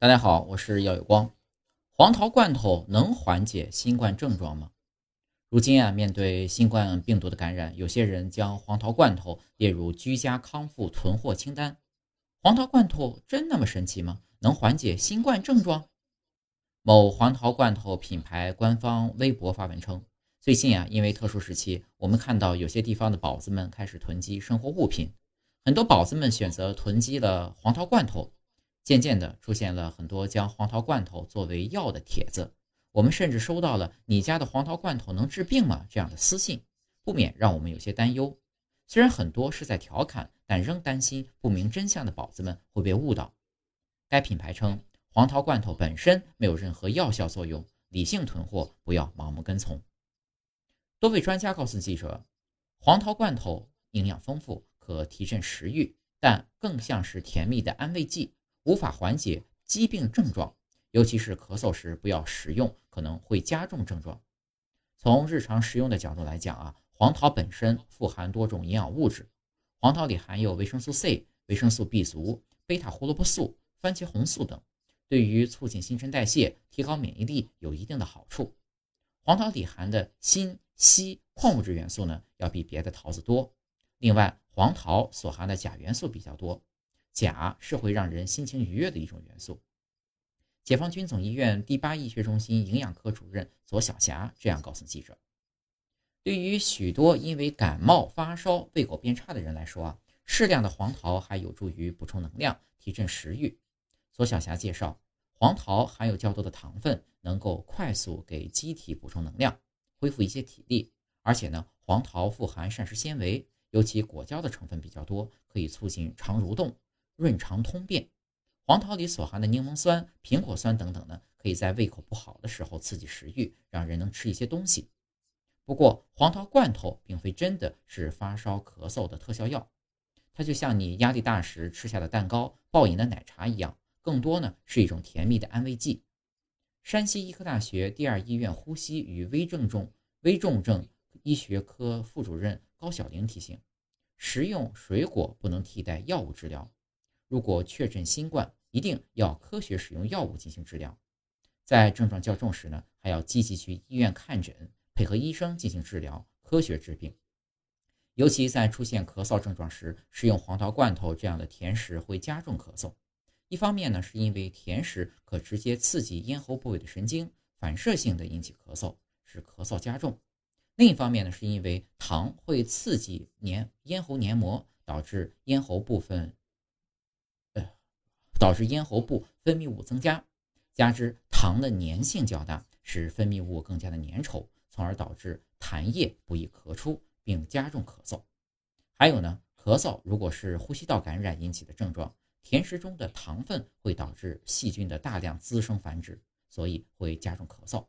大家好，我是耀有光。黄桃罐头能缓解新冠症状吗？如今啊，面对新冠病毒的感染，有些人将黄桃罐头列入居家康复囤货清单。黄桃罐头真那么神奇吗？能缓解新冠症状？某黄桃罐头品牌官方微博发文称，最近啊，因为特殊时期，我们看到有些地方的宝子们开始囤积生活物品，很多宝子们选择囤积了黄桃罐头。渐渐的出现了很多将黄桃罐头作为药的帖子，我们甚至收到了“你家的黄桃罐头能治病吗”这样的私信，不免让我们有些担忧。虽然很多是在调侃，但仍担心不明真相的宝子们会被误导。该品牌称，黄桃罐头本身没有任何药效作用，理性囤货，不要盲目跟从。多位专家告诉记者，黄桃罐头营养丰富，可提振食欲，但更像是甜蜜的安慰剂。无法缓解疾病症状，尤其是咳嗽时不要食用，可能会加重症状。从日常食用的角度来讲啊，黄桃本身富含多种营养物质，黄桃里含有维生素 C、维生素 B 族、贝塔胡萝卜素、番茄红素等，对于促进新陈代谢、提高免疫力有一定的好处。黄桃里含的锌、硒矿物质元素呢，要比别的桃子多。另外，黄桃所含的钾元素比较多。钾是会让人心情愉悦的一种元素。解放军总医院第八医学中心营养科主任左晓霞这样告诉记者：“对于许多因为感冒、发烧、胃口变差的人来说啊，适量的黄桃还有助于补充能量、提振食欲。”左晓霞介绍，黄桃含有较多的糖分，能够快速给机体补充能量，恢复一些体力。而且呢，黄桃富含膳食纤维，尤其果胶的成分比较多，可以促进肠蠕动。润肠通便，黄桃里所含的柠檬酸、苹果酸等等呢，可以在胃口不好的时候刺激食欲，让人能吃一些东西。不过，黄桃罐头并非真的是发烧咳嗽的特效药，它就像你压力大时吃下的蛋糕、暴饮的奶茶一样，更多呢是一种甜蜜的安慰剂。山西医科大学第二医院呼吸与危重症危重症医学科副主任高晓玲提醒：食用水果不能替代药物治疗。如果确诊新冠，一定要科学使用药物进行治疗。在症状较重时呢，还要积极去医院看诊，配合医生进行治疗，科学治病。尤其在出现咳嗽症状时，食用黄桃罐头这样的甜食会加重咳嗽。一方面呢，是因为甜食可直接刺激咽喉部位的神经，反射性的引起咳嗽，使咳嗽加重；另一方面呢，是因为糖会刺激黏咽喉黏膜，导致咽喉部分。导致咽喉部分泌物增加，加之糖的粘性较大，使分泌物更加的粘稠，从而导致痰液不易咳出，并加重咳嗽。还有呢，咳嗽如果是呼吸道感染引起的症状，甜食中的糖分会导致细菌的大量滋生繁殖，所以会加重咳嗽。